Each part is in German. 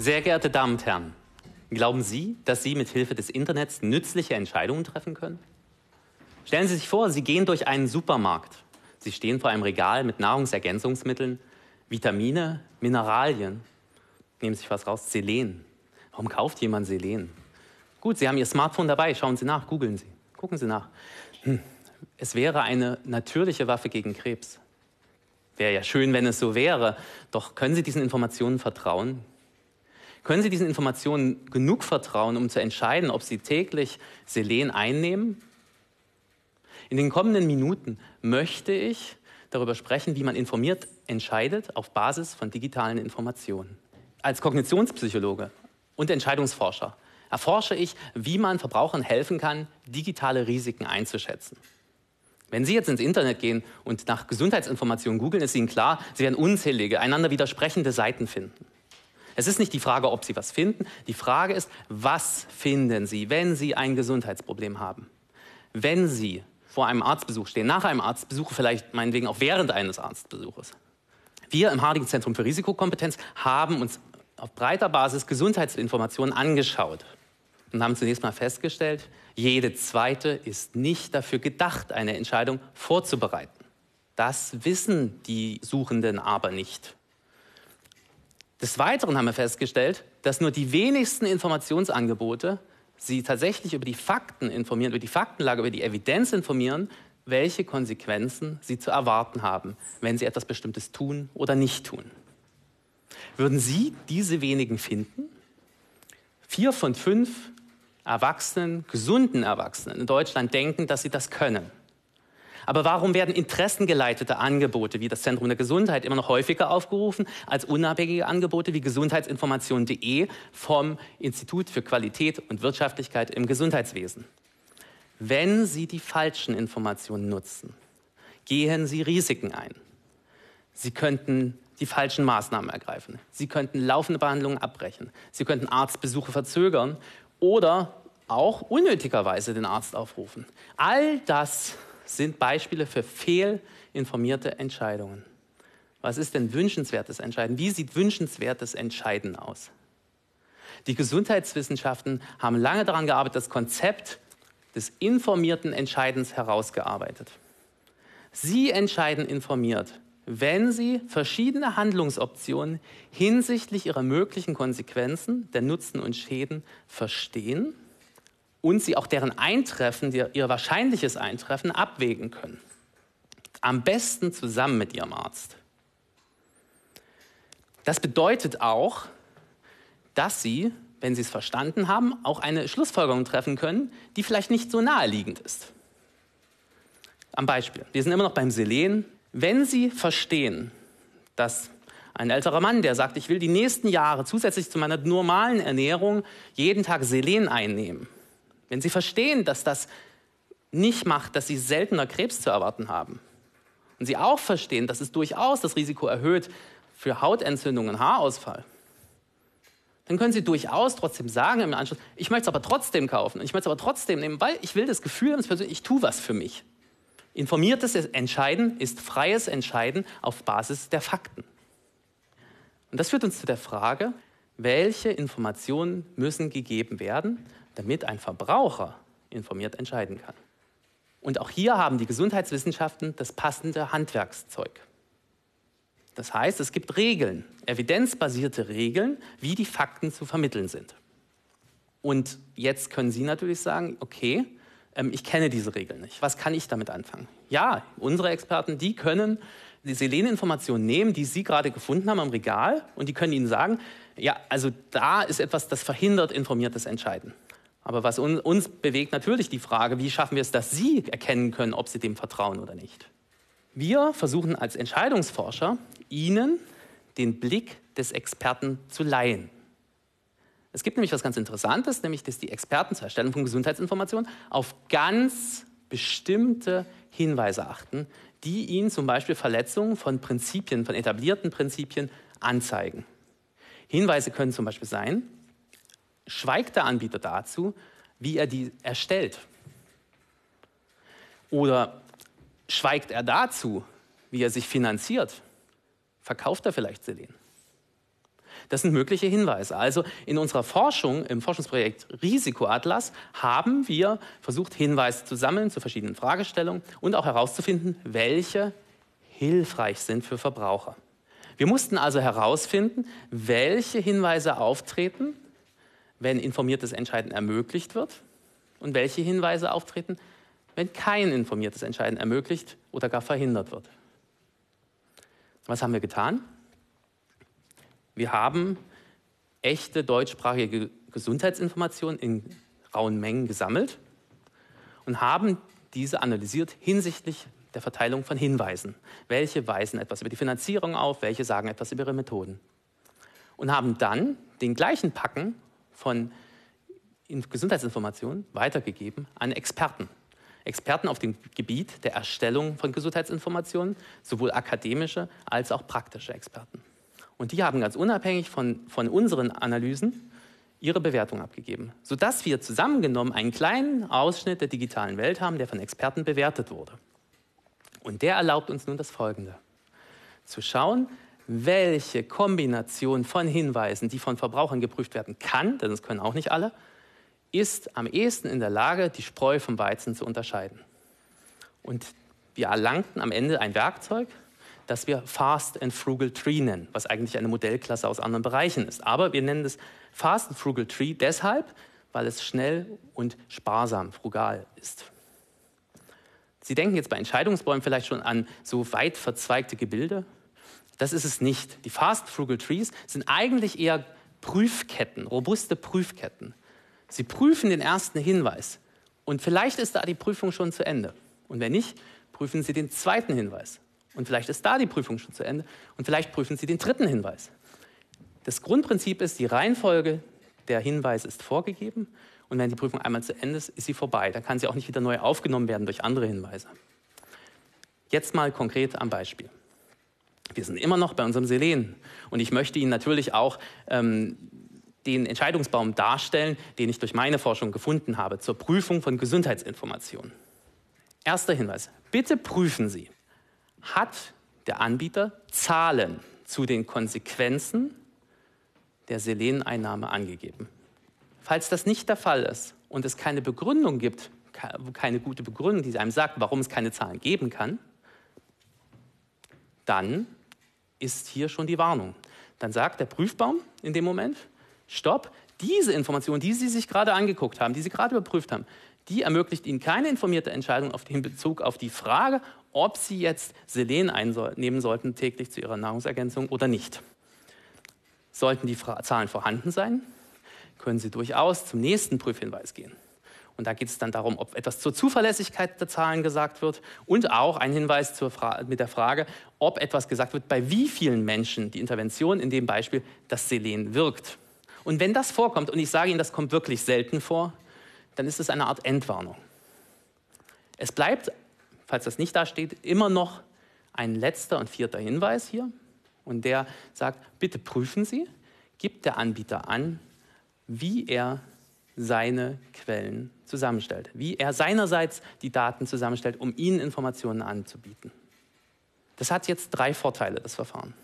Sehr geehrte Damen und Herren, glauben Sie, dass Sie mit Hilfe des Internets nützliche Entscheidungen treffen können? Stellen Sie sich vor, Sie gehen durch einen Supermarkt. Sie stehen vor einem Regal mit Nahrungsergänzungsmitteln, Vitamine, Mineralien. Nehmen Sie sich was raus, Selen. Warum kauft jemand Selen? Gut, Sie haben Ihr Smartphone dabei, schauen Sie nach, googeln Sie, gucken Sie nach. Hm. Es wäre eine natürliche Waffe gegen Krebs. Wäre ja schön, wenn es so wäre. Doch können Sie diesen Informationen vertrauen? Können Sie diesen Informationen genug vertrauen, um zu entscheiden, ob Sie täglich Selen einnehmen? In den kommenden Minuten möchte ich darüber sprechen, wie man informiert entscheidet auf Basis von digitalen Informationen. Als Kognitionspsychologe und Entscheidungsforscher erforsche ich, wie man Verbrauchern helfen kann, digitale Risiken einzuschätzen. Wenn Sie jetzt ins Internet gehen und nach Gesundheitsinformationen googeln, ist Ihnen klar, Sie werden unzählige, einander widersprechende Seiten finden. Es ist nicht die Frage, ob Sie was finden. Die Frage ist, was finden Sie, wenn Sie ein Gesundheitsproblem haben? Wenn Sie vor einem Arztbesuch stehen, nach einem Arztbesuch, vielleicht meinetwegen auch während eines Arztbesuches. Wir im Harding Zentrum für Risikokompetenz haben uns auf breiter Basis Gesundheitsinformationen angeschaut und haben zunächst mal festgestellt, jede zweite ist nicht dafür gedacht, eine Entscheidung vorzubereiten. Das wissen die Suchenden aber nicht. Des Weiteren haben wir festgestellt, dass nur die wenigsten Informationsangebote sie tatsächlich über die Fakten informieren, über die Faktenlage, über die Evidenz informieren, welche Konsequenzen sie zu erwarten haben, wenn sie etwas Bestimmtes tun oder nicht tun. Würden Sie diese wenigen finden? Vier von fünf Erwachsenen, gesunden Erwachsenen in Deutschland denken, dass sie das können. Aber warum werden interessengeleitete Angebote wie das Zentrum der Gesundheit immer noch häufiger aufgerufen als unabhängige Angebote wie gesundheitsinformation.de vom Institut für Qualität und Wirtschaftlichkeit im Gesundheitswesen? Wenn Sie die falschen Informationen nutzen, gehen Sie Risiken ein. Sie könnten die falschen Maßnahmen ergreifen. Sie könnten laufende Behandlungen abbrechen. Sie könnten Arztbesuche verzögern oder auch unnötigerweise den Arzt aufrufen. All das sind Beispiele für fehlinformierte Entscheidungen. Was ist denn wünschenswertes Entscheiden? Wie sieht wünschenswertes Entscheiden aus? Die Gesundheitswissenschaften haben lange daran gearbeitet, das Konzept des informierten Entscheidens herausgearbeitet. Sie entscheiden informiert, wenn Sie verschiedene Handlungsoptionen hinsichtlich ihrer möglichen Konsequenzen, der Nutzen und Schäden verstehen und Sie auch deren Eintreffen, Ihr wahrscheinliches Eintreffen abwägen können. Am besten zusammen mit Ihrem Arzt. Das bedeutet auch, dass Sie, wenn Sie es verstanden haben, auch eine Schlussfolgerung treffen können, die vielleicht nicht so naheliegend ist. Am Beispiel, wir sind immer noch beim Selen, wenn Sie verstehen, dass ein älterer Mann, der sagt, ich will die nächsten Jahre zusätzlich zu meiner normalen Ernährung jeden Tag Selen einnehmen, wenn Sie verstehen, dass das nicht macht, dass Sie seltener Krebs zu erwarten haben, und Sie auch verstehen, dass es durchaus das Risiko erhöht für Hautentzündungen Haarausfall, dann können Sie durchaus trotzdem sagen im Anschluss, ich möchte es aber trotzdem kaufen ich möchte es aber trotzdem nehmen, weil ich will das Gefühl haben, ich tue was für mich. Informiertes Entscheiden ist freies Entscheiden auf Basis der Fakten. Und das führt uns zu der Frage, welche Informationen müssen gegeben werden, damit ein Verbraucher informiert entscheiden kann. Und auch hier haben die Gesundheitswissenschaften das passende Handwerkszeug. Das heißt, es gibt Regeln, evidenzbasierte Regeln, wie die Fakten zu vermitteln sind. Und jetzt können Sie natürlich sagen, okay, ähm, ich kenne diese Regeln nicht. Was kann ich damit anfangen? Ja, unsere Experten, die können Seleninformationen nehmen, die Sie gerade gefunden haben am Regal und die können Ihnen sagen, ja, also da ist etwas, das verhindert informiertes Entscheiden. Aber was uns bewegt natürlich die Frage, wie schaffen wir es, dass Sie erkennen können, ob Sie dem vertrauen oder nicht. Wir versuchen als Entscheidungsforscher, Ihnen den Blick des Experten zu leihen. Es gibt nämlich was ganz Interessantes, nämlich dass die Experten zur Erstellung von Gesundheitsinformationen auf ganz bestimmte Hinweise achten, die ihnen zum Beispiel Verletzungen von Prinzipien, von etablierten Prinzipien anzeigen. Hinweise können zum Beispiel sein, schweigt der Anbieter dazu, wie er die erstellt? Oder schweigt er dazu, wie er sich finanziert? Verkauft er vielleicht Selen? Das sind mögliche Hinweise. Also in unserer Forschung, im Forschungsprojekt Risikoatlas, haben wir versucht, Hinweise zu sammeln zu verschiedenen Fragestellungen und auch herauszufinden, welche hilfreich sind für Verbraucher. Wir mussten also herausfinden, welche Hinweise auftreten, wenn informiertes Entscheiden ermöglicht wird und welche Hinweise auftreten, wenn kein informiertes Entscheiden ermöglicht oder gar verhindert wird. Was haben wir getan? Wir haben echte deutschsprachige Gesundheitsinformationen in rauen Mengen gesammelt und haben diese analysiert hinsichtlich der Verteilung von Hinweisen. Welche weisen etwas über die Finanzierung auf, welche sagen etwas über ihre Methoden. Und haben dann den gleichen Packen von Gesundheitsinformationen weitergegeben an Experten. Experten auf dem Gebiet der Erstellung von Gesundheitsinformationen, sowohl akademische als auch praktische Experten. Und die haben ganz unabhängig von, von unseren Analysen ihre Bewertung abgegeben, sodass wir zusammengenommen einen kleinen Ausschnitt der digitalen Welt haben, der von Experten bewertet wurde. Und der erlaubt uns nun das Folgende. Zu schauen, welche Kombination von Hinweisen, die von Verbrauchern geprüft werden kann, denn das können auch nicht alle, ist am ehesten in der Lage, die Spreu vom Weizen zu unterscheiden. Und wir erlangten am Ende ein Werkzeug, das wir Fast and Frugal Tree nennen, was eigentlich eine Modellklasse aus anderen Bereichen ist. Aber wir nennen es Fast and Frugal Tree deshalb, weil es schnell und sparsam, frugal ist. Sie denken jetzt bei Entscheidungsbäumen vielleicht schon an so weit verzweigte Gebilde. Das ist es nicht. Die Fast Frugal Trees sind eigentlich eher Prüfketten, robuste Prüfketten. Sie prüfen den ersten Hinweis und vielleicht ist da die Prüfung schon zu Ende. Und wenn nicht, prüfen Sie den zweiten Hinweis. Und vielleicht ist da die Prüfung schon zu Ende. Und vielleicht prüfen Sie den dritten Hinweis. Das Grundprinzip ist, die Reihenfolge der Hinweise ist vorgegeben und wenn die Prüfung einmal zu Ende ist, ist sie vorbei. Dann kann sie auch nicht wieder neu aufgenommen werden durch andere Hinweise. Jetzt mal konkret am Beispiel. Wir sind immer noch bei unserem Selen. Und ich möchte Ihnen natürlich auch ähm, den Entscheidungsbaum darstellen, den ich durch meine Forschung gefunden habe zur Prüfung von Gesundheitsinformationen. Erster Hinweis. Bitte prüfen Sie, hat der Anbieter Zahlen zu den Konsequenzen der Seleneinnahme angegeben? Falls das nicht der Fall ist und es keine Begründung gibt, keine gute Begründung, die einem sagt, warum es keine Zahlen geben kann, dann ist hier schon die Warnung. Dann sagt der Prüfbaum in dem Moment, stopp, diese Information, die Sie sich gerade angeguckt haben, die Sie gerade überprüft haben, die ermöglicht Ihnen keine informierte Entscheidung den Bezug auf die Frage, ob Sie jetzt Selen einnehmen sollten täglich zu Ihrer Nahrungsergänzung oder nicht. Sollten die Zahlen vorhanden sein, können Sie durchaus zum nächsten Prüfhinweis gehen. Und da geht es dann darum, ob etwas zur Zuverlässigkeit der Zahlen gesagt wird und auch ein Hinweis mit der Frage, ob etwas gesagt wird, bei wie vielen Menschen die Intervention in dem Beispiel das Selen wirkt. Und wenn das vorkommt, und ich sage Ihnen, das kommt wirklich selten vor, dann ist es eine Art Entwarnung. Es bleibt, falls das nicht da steht, immer noch ein letzter und vierter Hinweis hier. Und der sagt, bitte prüfen Sie, gibt der Anbieter an, wie er seine Quellen zusammenstellt, wie er seinerseits die Daten zusammenstellt, um Ihnen Informationen anzubieten. Das hat jetzt drei Vorteile, das Verfahren.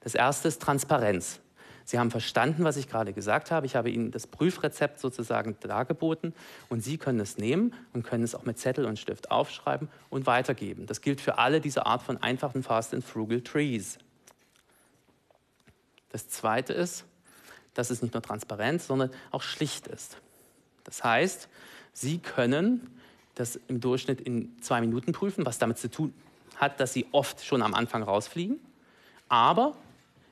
Das erste ist Transparenz. Sie haben verstanden, was ich gerade gesagt habe. Ich habe Ihnen das Prüfrezept sozusagen dargeboten und Sie können es nehmen und können es auch mit Zettel und Stift aufschreiben und weitergeben. Das gilt für alle diese Art von einfachen Fast and Frugal Trees. Das zweite ist, dass es nicht nur transparent, sondern auch schlicht ist. Das heißt, Sie können das im Durchschnitt in zwei Minuten prüfen, was damit zu tun hat, dass Sie oft schon am Anfang rausfliegen. Aber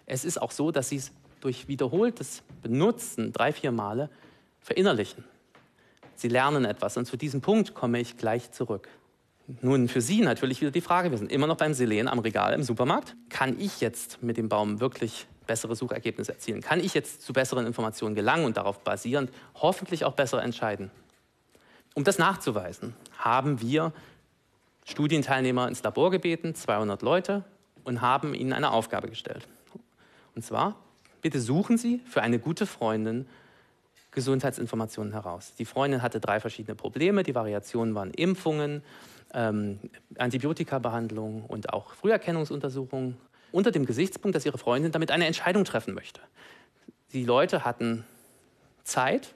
es ist auch so, dass Sie es durch wiederholtes Benutzen drei, vier Male verinnerlichen. Sie lernen etwas und zu diesem Punkt komme ich gleich zurück. Nun für Sie natürlich wieder die Frage, wir sind immer noch beim Selen am Regal im Supermarkt. Kann ich jetzt mit dem Baum wirklich bessere Suchergebnisse erzielen? Kann ich jetzt zu besseren Informationen gelangen und darauf basierend hoffentlich auch besser entscheiden? Um das nachzuweisen, haben wir Studienteilnehmer ins Labor gebeten, 200 Leute, und haben ihnen eine Aufgabe gestellt. Und zwar, bitte suchen Sie für eine gute Freundin Gesundheitsinformationen heraus. Die Freundin hatte drei verschiedene Probleme. Die Variationen waren Impfungen, ähm, Antibiotikabehandlung und auch Früherkennungsuntersuchungen unter dem Gesichtspunkt, dass ihre Freundin damit eine Entscheidung treffen möchte. Die Leute hatten Zeit,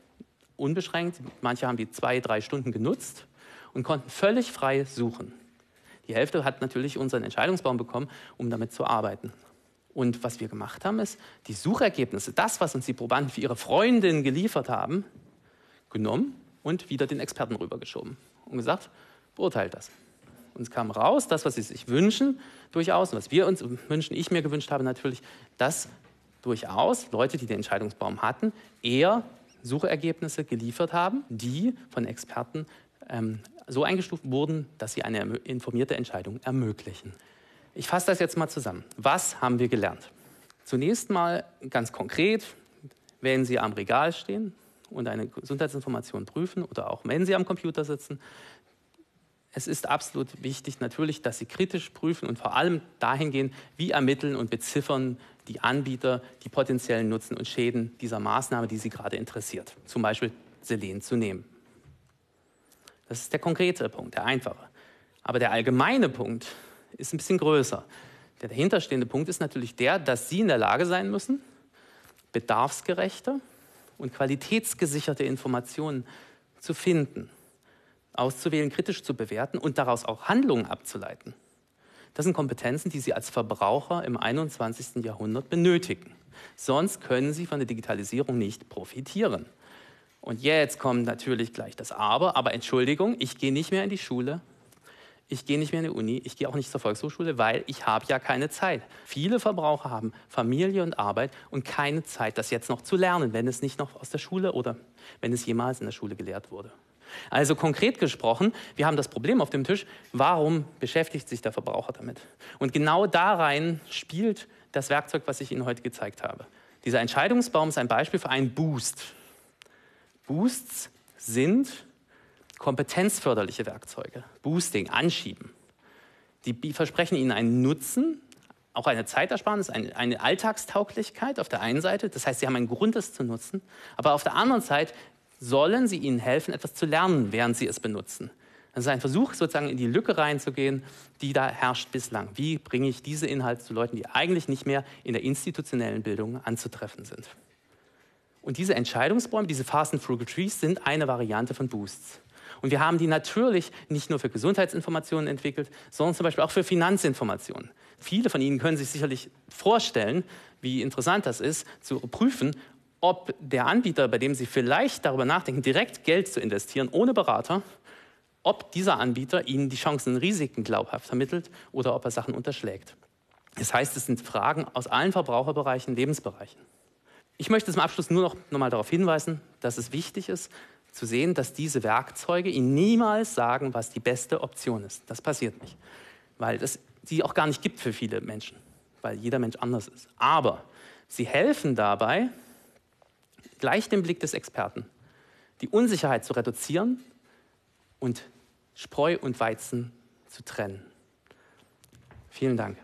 unbeschränkt, manche haben die zwei, drei Stunden genutzt und konnten völlig frei suchen. Die Hälfte hat natürlich unseren Entscheidungsbaum bekommen, um damit zu arbeiten. Und was wir gemacht haben, ist, die Suchergebnisse, das, was uns die Probanden für ihre Freundin geliefert haben, genommen und wieder den Experten rübergeschoben und gesagt, beurteilt das. Und es kam raus, das, was sie sich wünschen, durchaus, und was wir uns wünschen, ich mir gewünscht habe natürlich, dass durchaus Leute, die den Entscheidungsbaum hatten, eher Suchergebnisse geliefert haben, die von Experten ähm, so eingestuft wurden, dass sie eine informierte Entscheidung ermöglichen. Ich fasse das jetzt mal zusammen. Was haben wir gelernt? Zunächst mal ganz konkret, wenn Sie am Regal stehen und eine Gesundheitsinformation prüfen oder auch wenn Sie am Computer sitzen, es ist absolut wichtig natürlich, dass Sie kritisch prüfen und vor allem dahingehend, wie ermitteln und beziffern die Anbieter die potenziellen Nutzen und Schäden dieser Maßnahme, die Sie gerade interessiert, zum Beispiel Selen zu nehmen. Das ist der konkrete Punkt, der einfache. Aber der allgemeine Punkt ist ein bisschen größer. Der dahinterstehende Punkt ist natürlich der, dass Sie in der Lage sein müssen, bedarfsgerechte und qualitätsgesicherte Informationen zu finden, auszuwählen, kritisch zu bewerten und daraus auch Handlungen abzuleiten. Das sind Kompetenzen, die Sie als Verbraucher im 21. Jahrhundert benötigen. Sonst können Sie von der Digitalisierung nicht profitieren. Und jetzt kommt natürlich gleich das Aber, aber Entschuldigung, ich gehe nicht mehr in die Schule, ich gehe nicht mehr in die Uni, ich gehe auch nicht zur Volkshochschule, weil ich habe ja keine Zeit. Viele Verbraucher haben Familie und Arbeit und keine Zeit, das jetzt noch zu lernen, wenn es nicht noch aus der Schule oder wenn es jemals in der Schule gelehrt wurde. Also konkret gesprochen, wir haben das Problem auf dem Tisch, warum beschäftigt sich der Verbraucher damit? Und genau da rein spielt das Werkzeug, was ich Ihnen heute gezeigt habe. Dieser Entscheidungsbaum ist ein Beispiel für einen Boost. Boosts sind kompetenzförderliche Werkzeuge, Boosting, Anschieben. Die versprechen Ihnen einen Nutzen, auch eine Zeitersparnis, eine, Alltagstauglichkeit auf der einen Seite. Das heißt, Sie haben einen Grund, es zu nutzen. Aber auf der anderen Seite sollen sie Ihnen helfen, etwas zu lernen, während Sie es benutzen. Das ist ein Versuch, sozusagen in die Lücke reinzugehen, die da herrscht bislang. Wie bringe ich diese Inhalte zu Leuten, die eigentlich nicht mehr in der institutionellen Bildung anzutreffen sind? Und diese Entscheidungsbäume, diese Fast and Frugal Trees, sind eine Variante von Boosts. Und wir haben die natürlich nicht nur für Gesundheitsinformationen entwickelt, sondern zum Beispiel auch für Finanzinformationen. Viele von Ihnen können sich sicherlich vorstellen, wie interessant das ist, zu prüfen, ob der Anbieter, bei dem Sie vielleicht darüber nachdenken, direkt Geld zu investieren, ohne Berater, ob dieser Anbieter Ihnen die Chancen und Risiken glaubhaft vermittelt oder ob er Sachen unterschlägt. Das heißt, es sind Fragen aus allen Verbraucherbereichen, Lebensbereichen. Ich möchte zum Abschluss nur noch, noch mal darauf hinweisen, dass es wichtig ist, zu sehen, dass diese Werkzeuge Ihnen niemals sagen, was die beste Option ist. Das passiert nicht, weil es sie auch gar nicht gibt für viele Menschen, weil jeder Mensch anders ist. Aber sie helfen dabei, gleich dem Blick des Experten, die Unsicherheit zu reduzieren und Spreu und Weizen zu trennen. Vielen Dank.